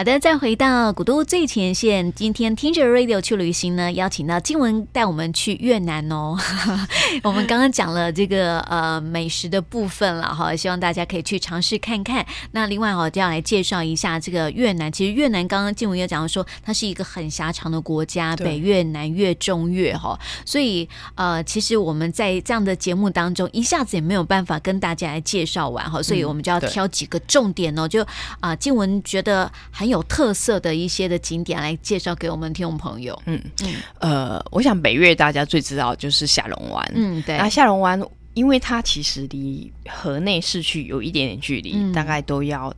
好的，再回到古都最前线，今天听着 Radio 去旅行呢，邀请到静文带我们去越南哦。我们刚刚讲了这个呃美食的部分了哈，希望大家可以去尝试看看。那另外哈，就要来介绍一下这个越南。其实越南刚刚静文也讲到说，它是一个很狭长的国家，北越、南越、中越哈，所以呃，其实我们在这样的节目当中，一下子也没有办法跟大家来介绍完哈，所以我们就要挑几个重点哦，就啊，静文觉得很有特色的一些的景点来介绍给我们听众朋友。嗯嗯，呃，我想北越大家最知道就是下龙湾。嗯，对。那下龙湾，因为它其实离河内市区有一点点距离，嗯、大概都要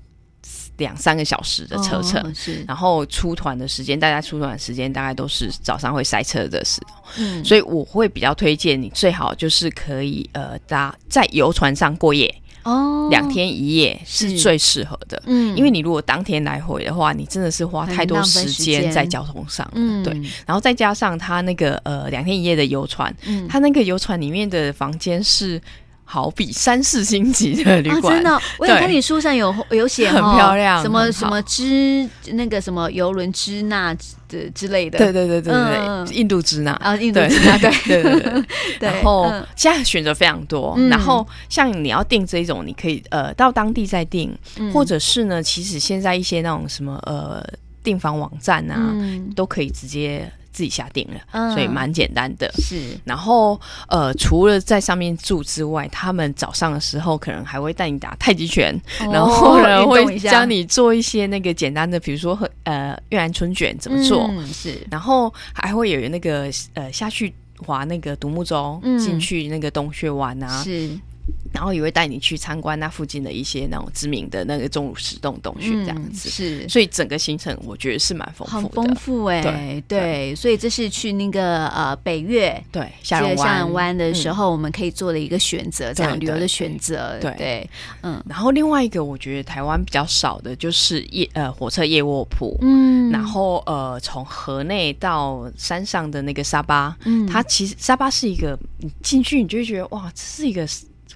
两三个小时的车程。哦、是。然后出团的时间，大家出团的时间大概都是早上会塞车的时候。嗯。所以我会比较推荐你，最好就是可以呃搭在游船上过夜。哦，两天一夜是。最适合的，嗯，因为你如果当天来回的话，你真的是花太多时间在交通上，嗯，对，然后再加上它那个呃两天一夜的游船，嗯，它那个游船里面的房间是。好比三四星级的旅馆，啊，真的，我有看你书上有 有写，很漂亮，什么什么支那个什么游轮支那的之类的，对对对对对，印度支那。啊，印度支那，对。对对 对。然后现在选择非常多，然后像你要订这一种，你可以呃到当地再订，或者是呢，其实现在一些那种什么呃订房网站啊，都可以直接。自己下定了，嗯、所以蛮简单的。是，然后呃，除了在上面住之外，他们早上的时候可能还会带你打太极拳，哦、然后呢会教你做一些那个简单的，比如说呃越南春卷怎么做。嗯、是，然后还会有那个呃下去划那个独木舟，进、嗯、去那个洞穴玩啊。是。然后也会带你去参观那附近的一些那种知名的那个钟乳石洞洞穴这样子，嗯、是，所以整个行程我觉得是蛮丰富的，很丰富哎、欸，对，对，所以这是去那个呃北越对下龙湾的时候，我们可以做的一个选择，这样旅游的选择，对，对，嗯，然后另外一个我觉得台湾比较少的就是夜呃火车夜卧铺，嗯，然后呃从河内到山上的那个沙巴，嗯，它其实沙巴是一个你进去你就会觉得哇，这是一个。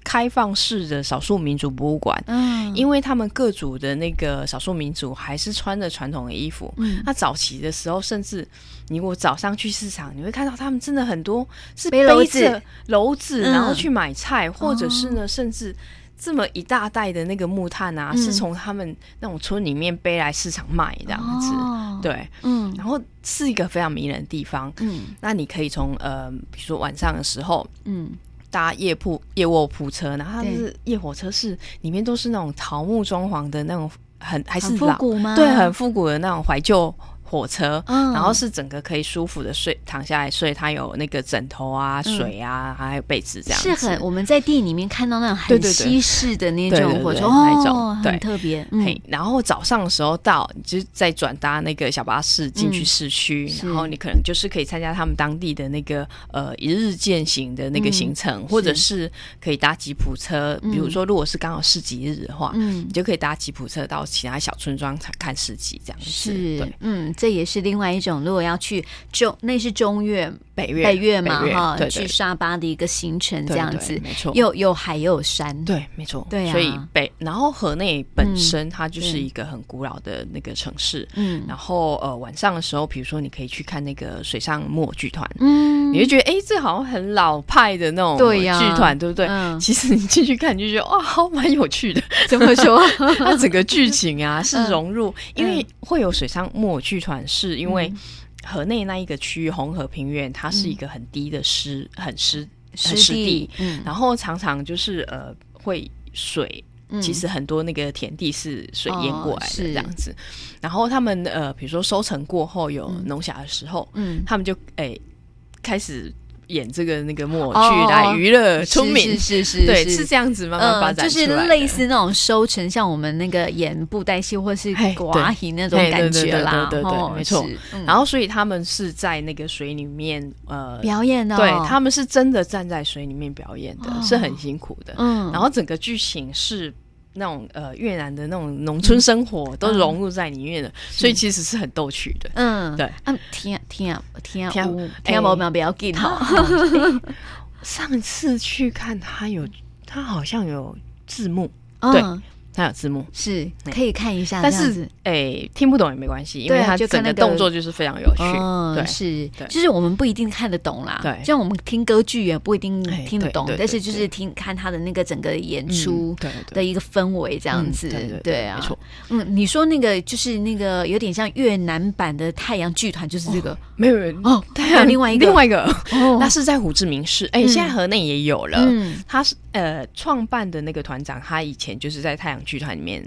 开放式的少数民族博物馆，嗯，因为他们各族的那个少数民族还是穿着传统的衣服，嗯，那早期的时候，甚至你如果早上去市场，你会看到他们真的很多是背着篓子，篓子然后去买菜，嗯、或者是呢，甚至这么一大袋的那个木炭啊，嗯、是从他们那种村里面背来市场卖这样子，哦、对，嗯，然后是一个非常迷人的地方，嗯，那你可以从呃，比如说晚上的时候，嗯。搭夜铺夜卧铺车，然后它是夜火车，是里面都是那种桃木装潢的那种，很还是复古吗？对，很复古的那种怀旧。火车，嗯、然后是整个可以舒服的睡躺下来睡，它有那个枕头啊、水啊，嗯、还有被子这样子。是很我们在电影里面看到那种很西式的那种火车，那种哦，很特别。对，嗯、然后早上的时候到，就再转搭那个小巴士进去市区，嗯、然后你可能就是可以参加他们当地的那个呃一日践行的那个行程，嗯、或者是可以搭吉普车。嗯、比如说，如果是刚好市集日的话，嗯，你就可以搭吉普车到其他小村庄看市集这样子。是，对，嗯。这也是另外一种，如果要去中，那是中越北越北越嘛哈，对，去沙巴的一个行程这样子，没错，又有海又有山，对，没错，对啊，所以北，然后河内本身它就是一个很古老的那个城市，嗯，然后呃晚上的时候，比如说你可以去看那个水上木偶剧团，嗯，你就觉得哎，这好像很老派的那种剧团，对不对？其实你进去看，你就觉得哇，好蛮有趣的。怎么说？它整个剧情啊 是融入，因为会有水上木偶剧团，是因为。河内那一个区域，红河平原，它是一个很低的湿、嗯、很湿、很湿地，嗯，然后常常就是呃会水，嗯、其实很多那个田地是水淹过来的这样子，哦、然后他们呃比如说收成过后有农暇的时候，嗯，他们就哎开始。演这个那个木偶剧来娱乐村民，是是是，对，是这样子慢慢发展，就是类似那种收成，像我们那个演布袋戏或是寡戏那种感觉啦，对对对，没错。然后所以他们是在那个水里面呃表演的，对，他们是真的站在水里面表演的，是很辛苦的。嗯，然后整个剧情是。那种呃越南的那种农村生活都融入在里面了，所以其实是很逗趣的。嗯，对。嗯，听听听听听某秒不要给他。上次去看他有，他好像有字幕。对，它有字幕，是可以看一下。但是，哎，听不懂也没关系，因为它整个动作就是非常有趣。对，是，就是我们不一定看得懂啦。对，像我们听歌剧也不一定听得懂，但是就是听看他的那个整个演出的一个氛围这样子。对啊，没错。嗯，你说那个就是那个有点像越南版的太阳剧团，就是这个。没有人哦，还有另外一个，另外一个哦，那是在胡志明市。哎，现在河内也有了。嗯，他是呃创办的那个团长，他以前就是在太阳剧团里面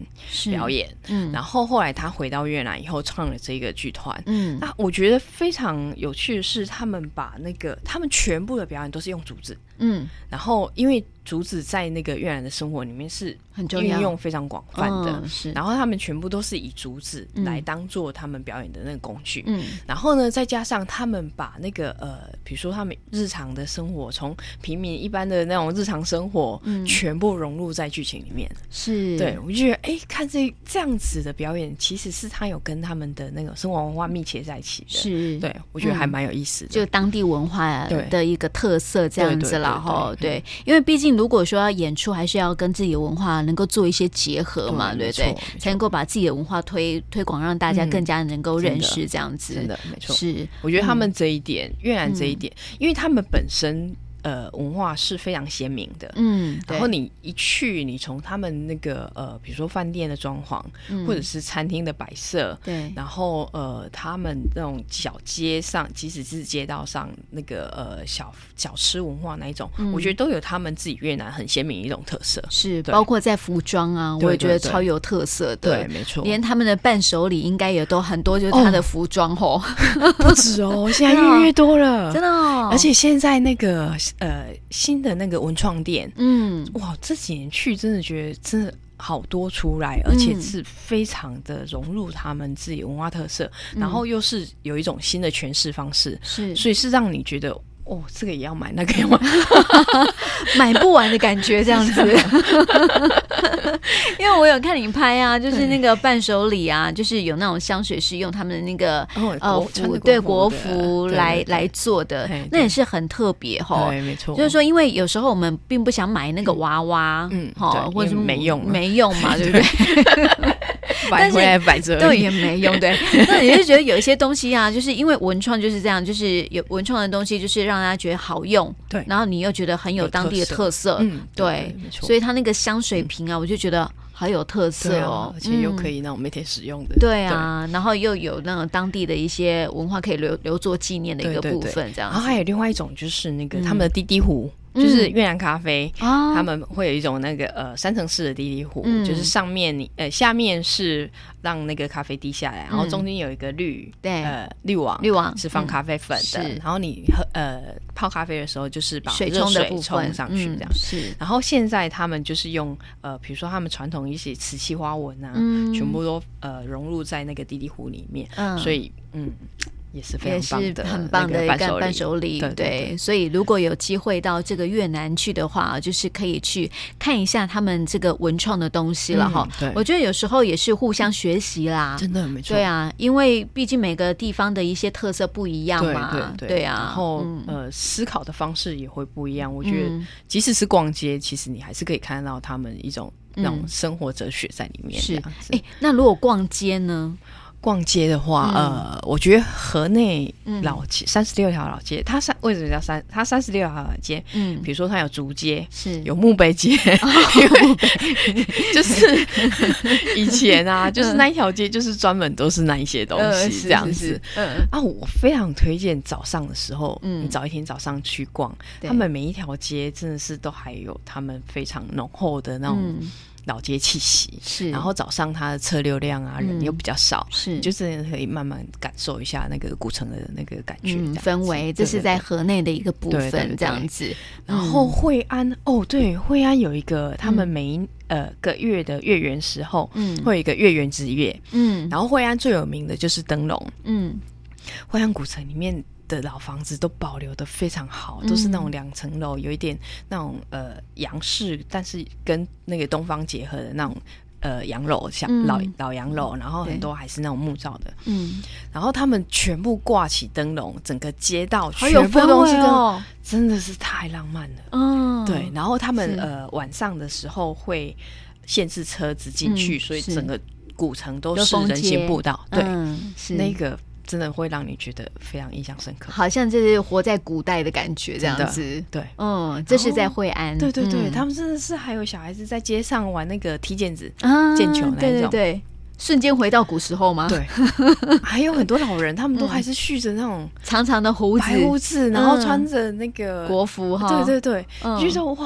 表演，嗯，然后后来他回到越南以后创了这个剧团，嗯，那我觉得非常有趣的是，他们把那个他们全部的表演都是用竹子，嗯，然后因为。竹子在那个越南的生活里面是很运用非常广泛的，是。然后他们全部都是以竹子来当做他们表演的那个工具，嗯。然后呢，再加上他们把那个呃，比如说他们日常的生活，从平民一般的那种日常生活，嗯，全部融入在剧情里面，是。对，我就觉得，哎，看这这样子的表演，其实是他有跟他们的那个生活文化密切在一起的，是。对，我觉得还蛮有意思的，就当地文化的一个特色这样子了哈。对，因为毕竟。如果说要演出，还是要跟自己的文化能够做一些结合嘛，对不对？才能够把自己的文化推推广，让大家更加能够认识这样子。真的，没错。是，我觉得他们这一点，越南这一点，因为他们本身。呃，文化是非常鲜明的，嗯，然后你一去，你从他们那个呃，比如说饭店的装潢，嗯、或者是餐厅的摆设，对，然后呃，他们那种小街上，即使是街道上那个呃小小吃文化那一种，嗯、我觉得都有他们自己越南很鲜明的一种特色，是，对。包括在服装啊，我也觉得超有特色的，对，没错，连他们的伴手礼应该也都很多，就是他的服装哦，不止哦，现在越来越多了，真的，哦，而且现在那个。呃，新的那个文创店，嗯，哇，这几年去真的觉得真的好多出来，而且是非常的融入他们自己文化特色，嗯、然后又是有一种新的诠释方式，是，所以是让你觉得。哦，这个也要买，那个也要买，买不完的感觉这样子。因为我有看你拍啊，就是那个伴手礼啊，就是有那种香水是用他们的那个呃服对国服来来做的，那也是很特别哈。对，没错。就是说，因为有时候我们并不想买那个娃娃，嗯，哈，或者没用没用嘛，对不对？摆回来摆着，对，也没用。对，那你就觉得有一些东西啊，就是因为文创就是这样，就是有文创的东西，就是让大家觉得好用。对，然后你又觉得很有当地的特色，嗯，对，没错。所以它那个香水瓶啊，我就觉得好有特色哦，而且又可以那种每天使用的。对啊，然后又有那种当地的一些文化可以留留作纪念的一个部分，这样。然后还有另外一种就是那个他们的滴滴壶。就是越南咖啡，嗯、他们会有一种那个呃三层式的滴滴壶，嗯、就是上面你呃下面是让那个咖啡滴下来，然后中间有一个滤，对、嗯，呃滤网，滤网是放咖啡粉的，嗯、然后你喝呃泡咖啡的时候就是把水冲的部分冲上去这样，嗯、是。然后现在他们就是用呃比如说他们传统一些瓷器花纹啊，嗯、全部都呃融入在那个滴滴壶里面，嗯、所以嗯。也是非常棒的，很棒的一个伴手礼。对，对，所以如果有机会到这个越南去的话，就是可以去看一下他们这个文创的东西了哈。对，我觉得有时候也是互相学习啦，真的没错。对啊，因为毕竟每个地方的一些特色不一样嘛。对对啊，然后呃，思考的方式也会不一样。我觉得即使是逛街，其实你还是可以看到他们一种那种生活哲学在里面。是，哎，那如果逛街呢？逛街的话，呃，我觉得河内老街三十六条老街，它三为什么叫三？它三十六条老街，嗯，比如说它有竹街，是。有墓碑街，因为就是以前啊，就是那一条街就是专门都是那一些东西这样子。嗯。啊，我非常推荐早上的时候，嗯，你早一天早上去逛，他们每一条街真的是都还有他们非常浓厚的那种。老街气息是，然后早上它的车流量啊，人又比较少，是，就是可以慢慢感受一下那个古城的那个感觉氛围。这是在河内的一个部分，这样子。然后惠安哦，对，惠安有一个他们每一呃个月的月圆时候，嗯，会有一个月圆之夜，嗯，然后惠安最有名的就是灯笼，嗯，惠安古城里面。的老房子都保留的非常好，都是那种两层楼，有一点那种呃洋式，但是跟那个东方结合的那种呃洋楼，像老老洋楼，然后很多还是那种木造的。嗯，然后他们全部挂起灯笼，整个街道全部都是哦，真的是太浪漫了。嗯，对。然后他们呃晚上的时候会。限制车子进去，嗯、所以整个古城都是人行步道。对，嗯、是那个真的会让你觉得非常印象深刻，好像就是活在古代的感觉这样子。对，嗯，这是在惠安。对对对，嗯、他们真的是还有小孩子在街上玩那个踢毽子、啊、毽球那种。对对对。瞬间回到古时候吗？对，还有很多老人，他们都还是蓄着那种长长的胡子、白胡子，然后穿着那个国服哈。对对对，就说哇，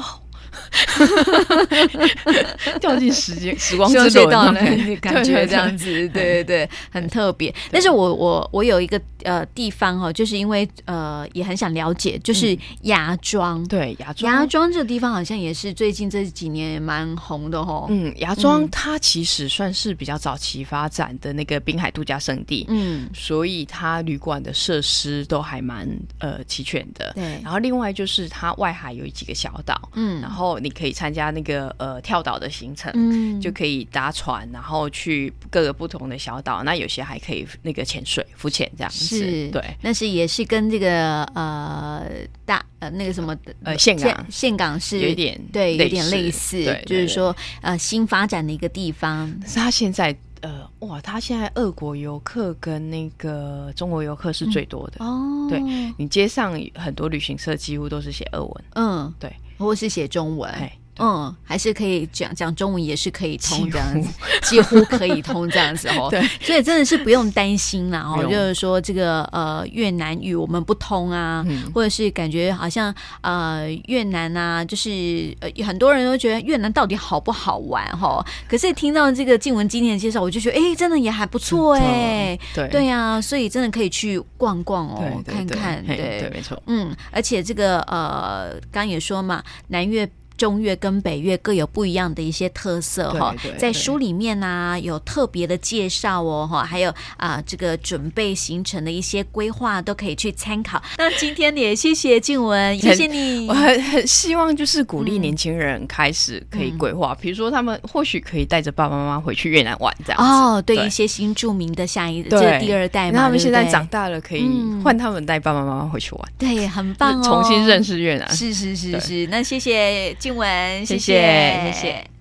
掉进时间时光之轮的感觉，这样子，对对对，很特别。但是我我我有一个呃地方哈，就是因为呃也很想了解，就是芽庄。对，芽庄，芽庄这个地方好像也是最近这几年也蛮红的哈。嗯，芽庄它其实算是比较早期发展的那个滨海度假胜地，嗯，所以它旅馆的设施都还蛮呃齐全的。对，然后另外就是它外海有几个小岛，嗯，然后你可以参加那个呃跳岛的行程，嗯，就可以搭船，然后去各个不同的小岛。那有些还可以那个潜水、浮潜这样子。是，对，但是也是跟这个呃大呃那个什么呃岘港岘港是有点对有点类似，对，就是说呃新发展的一个地方。但是它现在。呃，哇，他现在俄国游客跟那个中国游客是最多的、嗯、哦。对，你街上很多旅行社几乎都是写俄文，嗯，对，或是写中文。嗯，还是可以讲讲中文，也是可以通这样子，几乎，可以通这样子哦。对，所以真的是不用担心啦哦，就是说这个呃越南语我们不通啊，嗯、或者是感觉好像呃越南啊，就是呃很多人都觉得越南到底好不好玩哈、哦？可是听到这个静文今天的介绍，我就觉得哎，真的也还不错哎。对对呀、啊，所以真的可以去逛逛哦，看看。对对，没错。嗯，而且这个呃，刚也说嘛，南越。中越跟北越各有不一样的一些特色哈，在书里面呢、啊、有特别的介绍哦哈，还有啊、呃、这个准备行程的一些规划都可以去参考。那今天也谢谢静文，谢谢你。我很很希望就是鼓励年轻人开始可以规划，比、嗯、如说他们或许可以带着爸爸妈妈回去越南玩这样哦，对，对。一些新著名的下一这个第二代嘛，那他们现在长大了，可以换他们带爸爸妈妈回去玩，对，很棒哦，重新认识越南。是是是是，那谢谢。静文，谢谢，谢谢。谢谢。